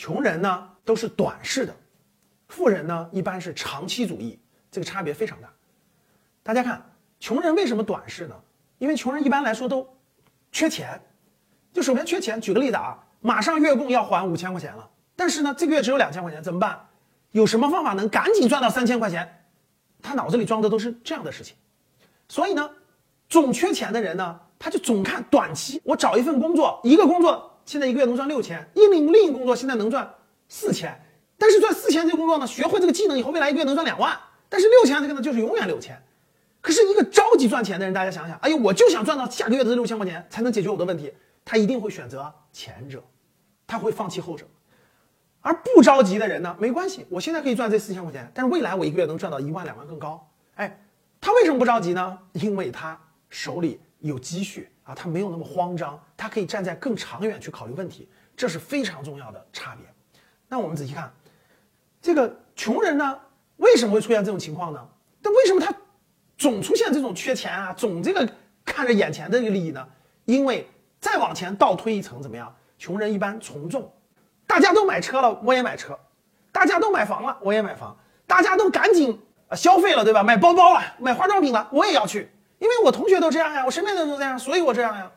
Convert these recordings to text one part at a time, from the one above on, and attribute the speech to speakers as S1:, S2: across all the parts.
S1: 穷人呢都是短视的，富人呢一般是长期主义，这个差别非常大。大家看，穷人为什么短视呢？因为穷人一般来说都缺钱，就首先缺钱。举个例子啊，马上月供要还五千块钱了，但是呢这个月只有两千块钱，怎么办？有什么方法能赶紧赚到三千块钱？他脑子里装的都是这样的事情，所以呢，总缺钱的人呢，他就总看短期。我找一份工作，一个工作现在一个月能赚六千，一领另一个工作现在能赚四千，但是赚四千这个工作呢，学会这个技能以后，未来一个月能赚两万，但是六千这个呢，就是永远六千。可是一个着急赚钱的人，大家想想，哎呦，我就想赚到下个月的这六千块钱才能解决我的问题，他一定会选择前者，他会放弃后者。而不着急的人呢，没关系，我现在可以赚这四千块钱，但是未来我一个月能赚到一万两万更高。哎，他为什么不着急呢？因为他手里有积蓄啊，他没有那么慌张，他可以站在更长远去考虑问题，这是非常重要的差别。那我们仔细看，这个穷人呢，为什么会出现这种情况呢？但为什么他总出现这种缺钱啊，总这个看着眼前的这个利益呢？因为再往前倒推一层，怎么样？穷人一般从众。大家都买车了，我也买车；大家都买房了，我也买房；大家都赶紧消费了，对吧？买包包了，买化妆品了，我也要去，因为我同学都这样呀，我身边的人都这样，所以我这样呀。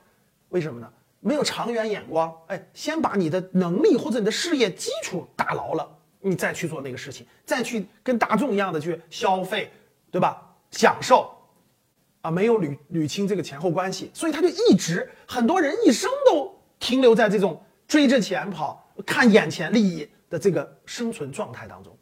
S1: 为什么呢？没有长远眼光。哎，先把你的能力或者你的事业基础打牢了，你再去做那个事情，再去跟大众一样的去消费，对吧？享受啊，没有捋捋清这个前后关系，所以他就一直很多人一生都停留在这种追着钱跑。看眼前利益的这个生存状态当中，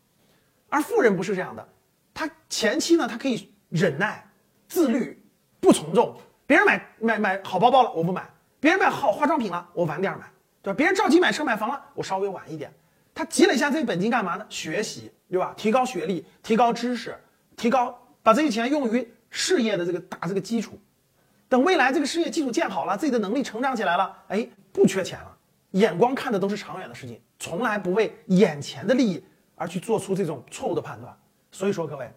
S1: 而富人不是这样的，他前期呢，他可以忍耐、自律、不从众。别人买买买好包包了，我不买；别人买好化妆品了，我晚点买，对吧？别人着急买车买房了，我稍微晚一点。他积累下这些本金干嘛呢？学习，对吧？提高学历，提高知识，提高把这些钱用于事业的这个打这个基础。等未来这个事业基础建好了，自己的能力成长起来了，哎，不缺钱了。眼光看的都是长远的事情，从来不为眼前的利益而去做出这种错误的判断。所以说，各位，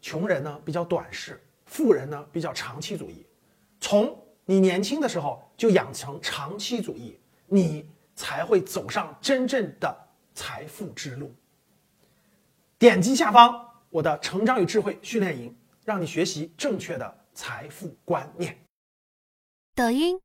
S1: 穷人呢比较短视，富人呢比较长期主义。从你年轻的时候就养成长期主义，你才会走上真正的财富之路。点击下方我的成长与智慧训练营，让你学习正确的财富观念。
S2: 抖音。